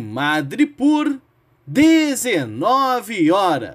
Madre por 19 horas.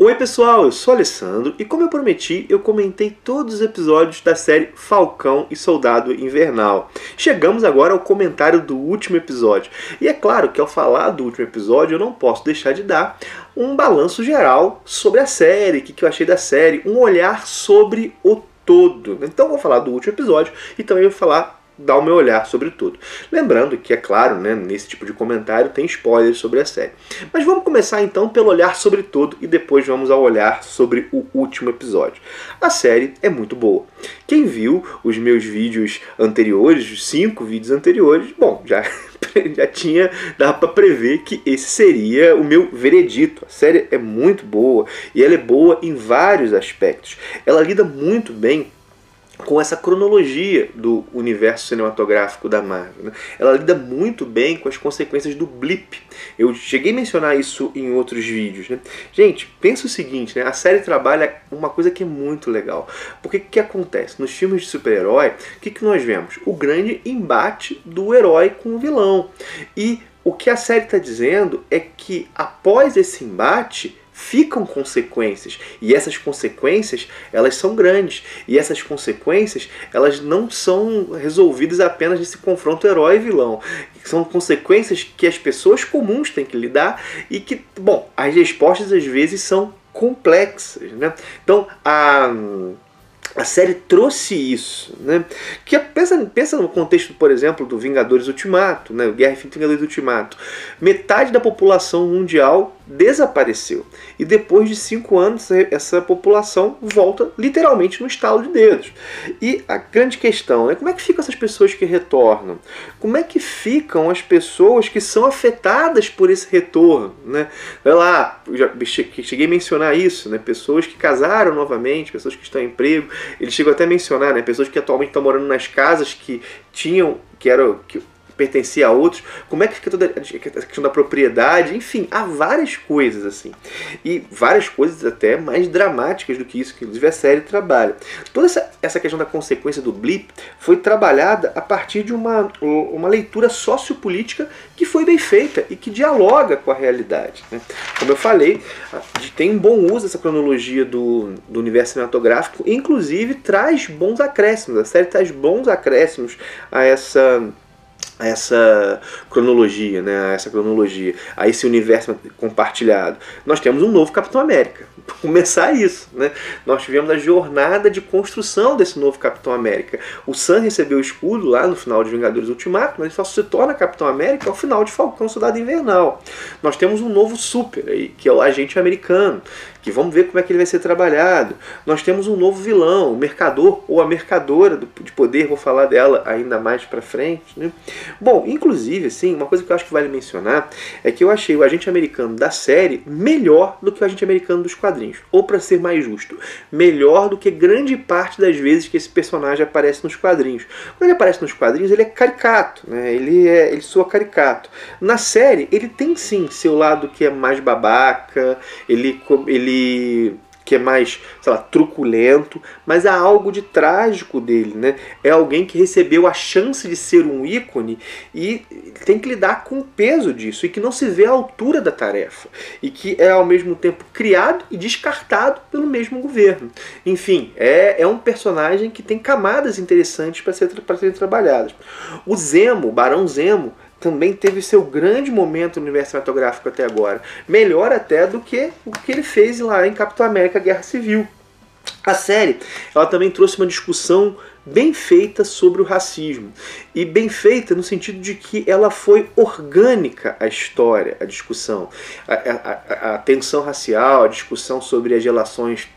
Oi pessoal, eu sou Alessandro e como eu prometi, eu comentei todos os episódios da série Falcão e Soldado Invernal. Chegamos agora ao comentário do último episódio. E é claro que ao falar do último episódio, eu não posso deixar de dar um balanço geral sobre a série, o que, que eu achei da série, um olhar sobre o todo. Então vou falar do último episódio e também vou falar dar o meu olhar sobre tudo. Lembrando que, é claro, né, nesse tipo de comentário tem spoilers sobre a série. Mas vamos começar então pelo olhar sobre tudo e depois vamos ao olhar sobre o último episódio. A série é muito boa. Quem viu os meus vídeos anteriores, os cinco vídeos anteriores, bom, já já tinha dava para prever que esse seria o meu veredito. A série é muito boa e ela é boa em vários aspectos. Ela lida muito bem com essa cronologia do universo cinematográfico da Marvel. Né? Ela lida muito bem com as consequências do blip. Eu cheguei a mencionar isso em outros vídeos. Né? Gente, pensa o seguinte, né? a série trabalha uma coisa que é muito legal. Porque o que acontece? Nos filmes de super-herói, o que, que nós vemos? O grande embate do herói com o vilão. E o que a série está dizendo é que após esse embate, ficam consequências e essas consequências elas são grandes e essas consequências elas não são resolvidas apenas nesse confronto herói vilão são consequências que as pessoas comuns têm que lidar e que bom as respostas às vezes são complexas né então a a série trouxe isso, né? Que pensa, pensa no contexto, por exemplo, do Vingadores Ultimato, né? Guerra Infinita Vingadores Ultimato. Metade da população mundial desapareceu. E depois de cinco anos, essa população volta literalmente no estalo de dedos. E a grande questão é como é que ficam essas pessoas que retornam? Como é que ficam as pessoas que são afetadas por esse retorno? Né? Vai lá, já cheguei a mencionar isso, né? pessoas que casaram novamente, pessoas que estão em emprego. Ele chegou até a mencionar né? pessoas que atualmente estão morando nas casas que tinham, que eram. Que, pertencia a outros, como é que fica toda a questão da propriedade, enfim, há várias coisas assim. E várias coisas até mais dramáticas do que isso, que inclusive a série trabalha. Toda essa, essa questão da consequência do blip foi trabalhada a partir de uma, uma leitura sociopolítica que foi bem feita e que dialoga com a realidade. Né? Como eu falei, tem um bom uso essa cronologia do, do universo cinematográfico, inclusive traz bons acréscimos. A série traz bons acréscimos a essa essa cronologia, né, essa cronologia, a esse universo compartilhado. Nós temos um novo Capitão América. Começar isso, né? Nós tivemos a jornada de construção desse novo Capitão América. O Sam recebeu o escudo lá no final de Vingadores Ultimato, mas ele só se torna Capitão América ao final de Falcão Soldado Invernal. Nós temos um novo super aí, que é o agente americano, que vamos ver como é que ele vai ser trabalhado. Nós temos um novo vilão, o mercador ou a mercadora de poder, vou falar dela ainda mais para frente, né? Bom, inclusive, assim, uma coisa que eu acho que vale mencionar é que eu achei o agente americano da série melhor do que o agente americano dos quadrinhos. Ou, para ser mais justo, melhor do que grande parte das vezes que esse personagem aparece nos quadrinhos. Quando ele aparece nos quadrinhos, ele é caricato, né? ele, é, ele soa caricato. Na série, ele tem sim seu lado que é mais babaca, ele, ele que é mais, sei lá, truculento, mas há algo de trágico dele, né? É alguém que recebeu a chance de ser um ícone e tem que lidar com o peso disso e que não se vê à altura da tarefa e que é ao mesmo tempo criado e descartado pelo mesmo governo. Enfim, é, é um personagem que tem camadas interessantes para ser, serem trabalhadas. O Zemo, Barão Zemo, também teve seu grande momento no universo cinematográfico até agora. Melhor até do que o que ele fez lá em Capitão América Guerra Civil. A série ela também trouxe uma discussão bem feita sobre o racismo. E bem feita no sentido de que ela foi orgânica à história, à discussão. A, a, a tensão racial, a discussão sobre as relações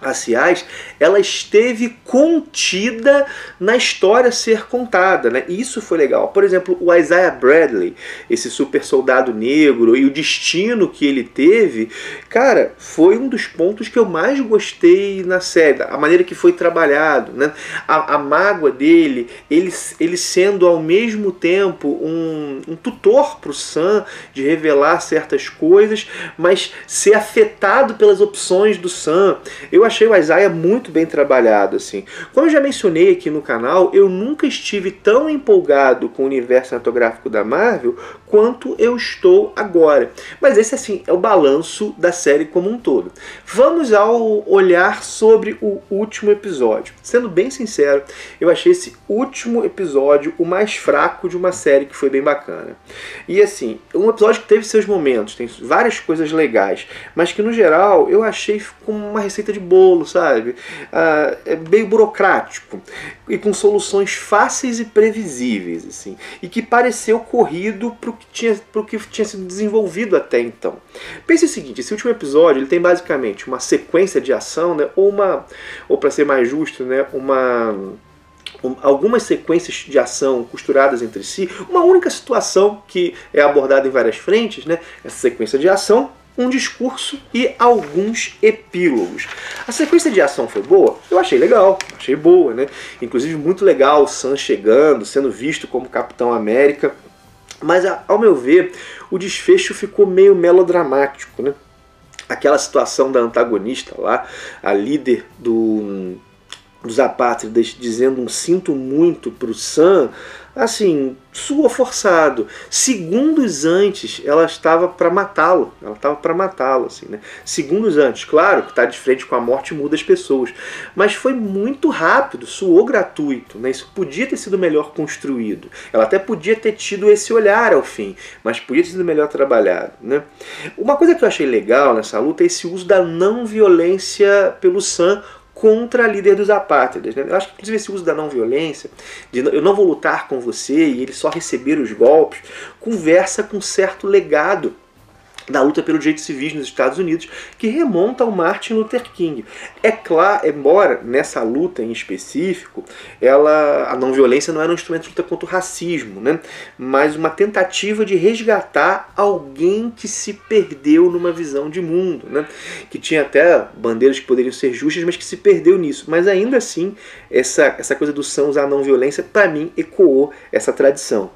raciais, ela esteve contida na história ser contada, né? Isso foi legal. Por exemplo, o Isaiah Bradley, esse super soldado negro e o destino que ele teve, cara, foi um dos pontos que eu mais gostei na série, a maneira que foi trabalhado, né? A, a mágoa dele, ele, ele sendo ao mesmo tempo um, um tutor para o Sam de revelar certas coisas, mas ser afetado pelas opções do Sam. Eu achei o Isaiah muito bem trabalhado, assim. Como eu já mencionei aqui no canal, eu nunca estive tão empolgado com o universo cinematográfico da Marvel quanto eu estou agora. Mas esse, assim, é o balanço da série como um todo. Vamos ao olhar sobre o último episódio. Sendo bem sincero, eu achei esse último episódio o mais fraco de uma série que foi bem bacana. E assim, um episódio que teve seus momentos, tem várias coisas legais, mas que no geral eu achei como uma receita de bolo, sabe? Ah, é meio burocrático e com soluções fáceis e previsíveis, assim, e que pareceu corrido para o que tinha, pro que tinha sido desenvolvido até então. Pense o seguinte: esse último episódio ele tem basicamente uma sequência de ação, né? Ou uma, ou para ser mais justo, né? Uma algumas sequências de ação costuradas entre si, uma única situação que é abordada em várias frentes, né? Essa sequência de ação, um discurso e alguns epílogos. A sequência de ação foi boa? Eu achei legal, achei boa, né? Inclusive muito legal o Sam chegando, sendo visto como Capitão América. Mas ao meu ver, o desfecho ficou meio melodramático, né? Aquela situação da antagonista lá, a líder do dos apátridas dizendo um sinto muito para o Sam, assim, sua forçado. Segundos antes, ela estava para matá-lo. Ela estava para matá-lo, assim, né? Segundos antes, claro que está de frente com a morte muda as pessoas, mas foi muito rápido, suou gratuito, né? Isso podia ter sido melhor construído. Ela até podia ter tido esse olhar ao fim, mas podia ter sido melhor trabalhado, né? Uma coisa que eu achei legal nessa luta é esse uso da não violência pelo Sam contra a líder dos apátridas. Né? Eu acho que, inclusive, esse uso da não violência, de eu não vou lutar com você e ele só receber os golpes, conversa com certo legado da luta pelos direitos civis nos Estados Unidos, que remonta ao Martin Luther King. É claro, embora nessa luta em específico, ela, a não violência não era um instrumento de luta contra o racismo, né? mas uma tentativa de resgatar alguém que se perdeu numa visão de mundo, né? que tinha até bandeiras que poderiam ser justas, mas que se perdeu nisso. Mas ainda assim, essa, essa coisa do São usar a não violência, para mim, ecoou essa tradição.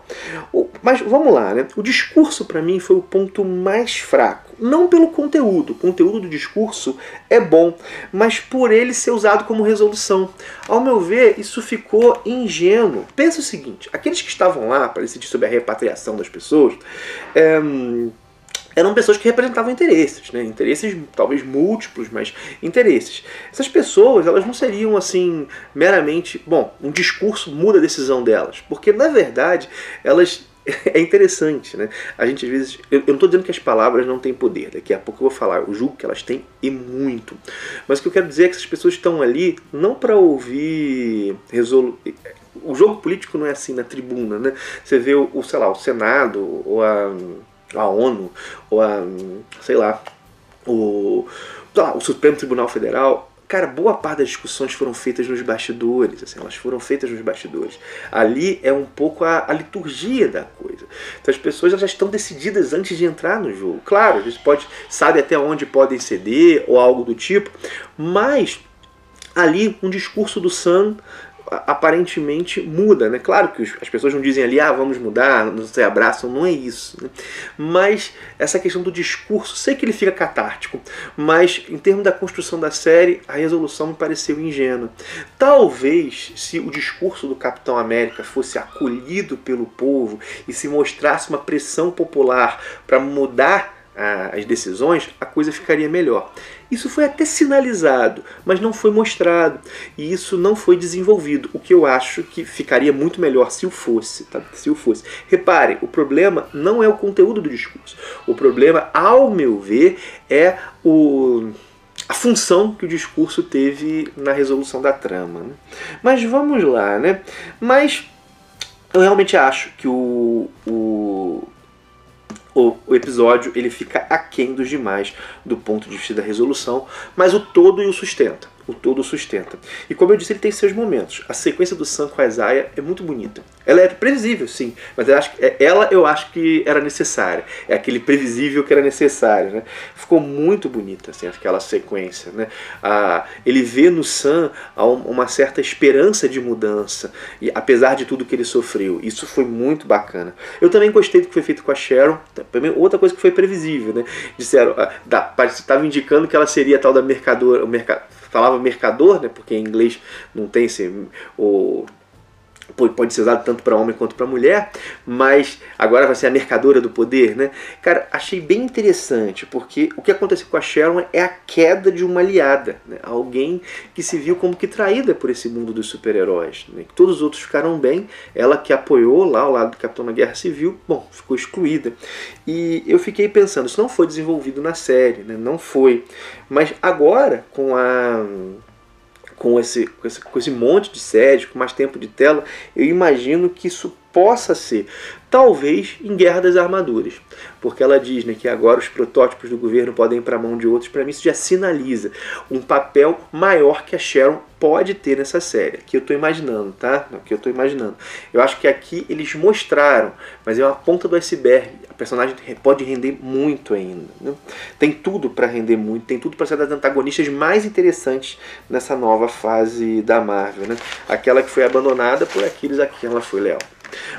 O, mas vamos lá, né? o discurso para mim foi o ponto mais fraco. Não pelo conteúdo, o conteúdo do discurso é bom, mas por ele ser usado como resolução. Ao meu ver, isso ficou ingênuo. Pensa o seguinte: aqueles que estavam lá para decidir sobre a repatriação das pessoas. É, eram pessoas que representavam interesses, né? interesses talvez múltiplos, mas interesses. Essas pessoas, elas não seriam assim meramente, bom, um discurso muda a decisão delas, porque na verdade elas é interessante, né? A gente às vezes. Eu, eu não estou dizendo que as palavras não têm poder, daqui a pouco eu vou falar. Eu julgo que elas têm e muito. Mas o que eu quero dizer é que essas pessoas estão ali não para ouvir. Resolu... O jogo político não é assim na tribuna, né? Você vê o, sei lá, o Senado, ou a, a ONU, ou a. sei lá, o, lá, o Supremo Tribunal Federal Cara, boa parte das discussões foram feitas nos bastidores, assim, elas foram feitas nos bastidores. Ali é um pouco a, a liturgia da coisa. Então as pessoas já estão decididas antes de entrar no jogo. Claro, gente pode sabe até onde podem ceder ou algo do tipo, mas ali um discurso do Sam aparentemente muda, né? Claro que as pessoas não dizem ali, ah, vamos mudar, não se abraçam, não é isso. Né? Mas essa questão do discurso, sei que ele fica catártico, mas em termos da construção da série, a resolução me pareceu ingênua. Talvez se o discurso do Capitão América fosse acolhido pelo povo e se mostrasse uma pressão popular para mudar as decisões, a coisa ficaria melhor. Isso foi até sinalizado, mas não foi mostrado. E isso não foi desenvolvido, o que eu acho que ficaria muito melhor se o fosse. Tá? Se o fosse. Reparem, o problema não é o conteúdo do discurso. O problema, ao meu ver, é o a função que o discurso teve na resolução da trama. Né? Mas vamos lá, né? Mas eu realmente acho que o, o, o, o, episódio ele fica aquém dos demais do ponto de vista da resolução, mas o todo o sustenta o todo sustenta. E como eu disse, ele tem seus momentos. A sequência do Sam com a Isaiah é muito bonita. Ela é previsível, sim, mas eu acho, é, ela eu acho que era necessária. É aquele previsível que era necessário, né? Ficou muito bonita, assim, aquela sequência, né? Ah, ele vê no Sam uma certa esperança de mudança, e apesar de tudo que ele sofreu. Isso foi muito bacana. Eu também gostei do que foi feito com a Sharon. Também outra coisa que foi previsível, né? Disseram, ah, estava indicando que ela seria tal da mercadora, mercado falava mercador, né, porque em inglês não tem esse, o pode ser usado tanto para homem quanto para mulher, mas agora vai ser a mercadora do poder, né? Cara, achei bem interessante, porque o que aconteceu com a Sharon é a queda de uma aliada, né? alguém que se viu como que traída por esse mundo dos super-heróis. Né? Todos os outros ficaram bem, ela que apoiou lá ao lado do Capitão na Guerra Civil, bom, ficou excluída. E eu fiquei pensando, isso não foi desenvolvido na série, né? não foi. Mas agora, com a com esse, com esse, com esse monte de séries, com mais tempo de tela, eu imagino que isso possa ser talvez em Guerra das Armaduras, porque ela diz né, que agora os protótipos do governo podem ir para a mão de outros. Para mim, isso já sinaliza um papel maior que a Sharon pode ter nessa série. Que eu estou imaginando, tá? Que eu estou imaginando. Eu acho que aqui eles mostraram, mas é uma ponta do iceberg. A personagem pode render muito ainda. Né? Tem tudo para render muito, tem tudo para ser das antagonistas mais interessantes nessa nova fase da Marvel. Né? Aquela que foi abandonada por aqueles a quem ela foi leal.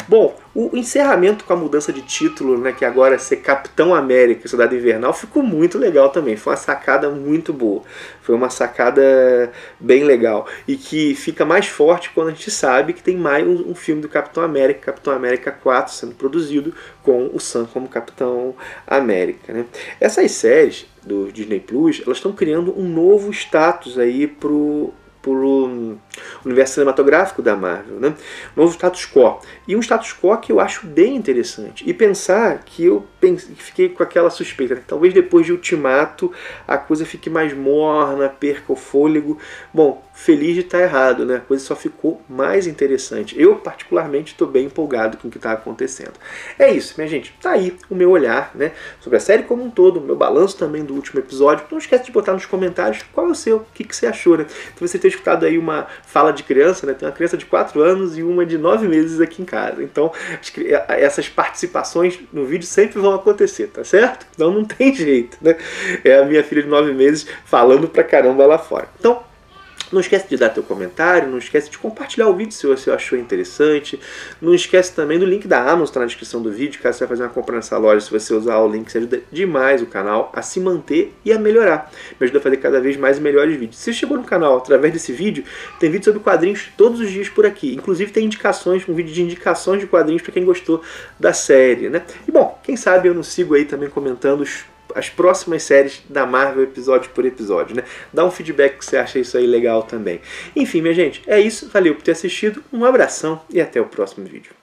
Bom, o encerramento com a mudança de título, né, que agora é ser Capitão América, Soldado Invernal, ficou muito legal também. Foi uma sacada muito boa. Foi uma sacada bem legal. E que fica mais forte quando a gente sabe que tem mais um, um filme do Capitão América, Capitão América 4, sendo produzido com o Sam como Capitão América. Né? Essas séries do Disney Plus, elas estão criando um novo status aí pro pelo universo cinematográfico da Marvel, né? novo status quo. E um status quo que eu acho bem interessante. E pensar que eu fiquei com aquela suspeita, que talvez depois de Ultimato a coisa fique mais morna, perca o fôlego. Bom, feliz de estar errado, né? A coisa só ficou mais interessante. Eu, particularmente, estou bem empolgado com o que está acontecendo. É isso, minha gente. Tá aí o meu olhar, né? Sobre a série como um todo, o meu balanço também do último episódio. Não esquece de botar nos comentários qual é o seu, o que, que você achou, né? Então você ter escutado aí uma fala de criança, né? Tem uma criança de 4 anos e uma de 9 meses aqui em casa. Então, essas participações no vídeo sempre vão acontecer, tá certo? Então não tem jeito, né? É a minha filha de 9 meses falando pra caramba lá fora. Então, não esquece de dar teu comentário, não esquece de compartilhar o vídeo se você achou interessante. Não esquece também do link da Amazon, está na descrição do vídeo, caso você vai fazer uma compra nessa loja, se você usar o link, isso ajuda demais o canal a se manter e a melhorar. Me ajuda a fazer cada vez mais melhores vídeos. Se você chegou no canal através desse vídeo, tem vídeo sobre quadrinhos todos os dias por aqui. Inclusive tem indicações, um vídeo de indicações de quadrinhos para quem gostou da série, né? E bom, quem sabe eu não sigo aí também comentando os as próximas séries da Marvel episódio por episódio, né? Dá um feedback que você acha isso aí legal também. Enfim, minha gente, é isso. Valeu por ter assistido. Um abração e até o próximo vídeo.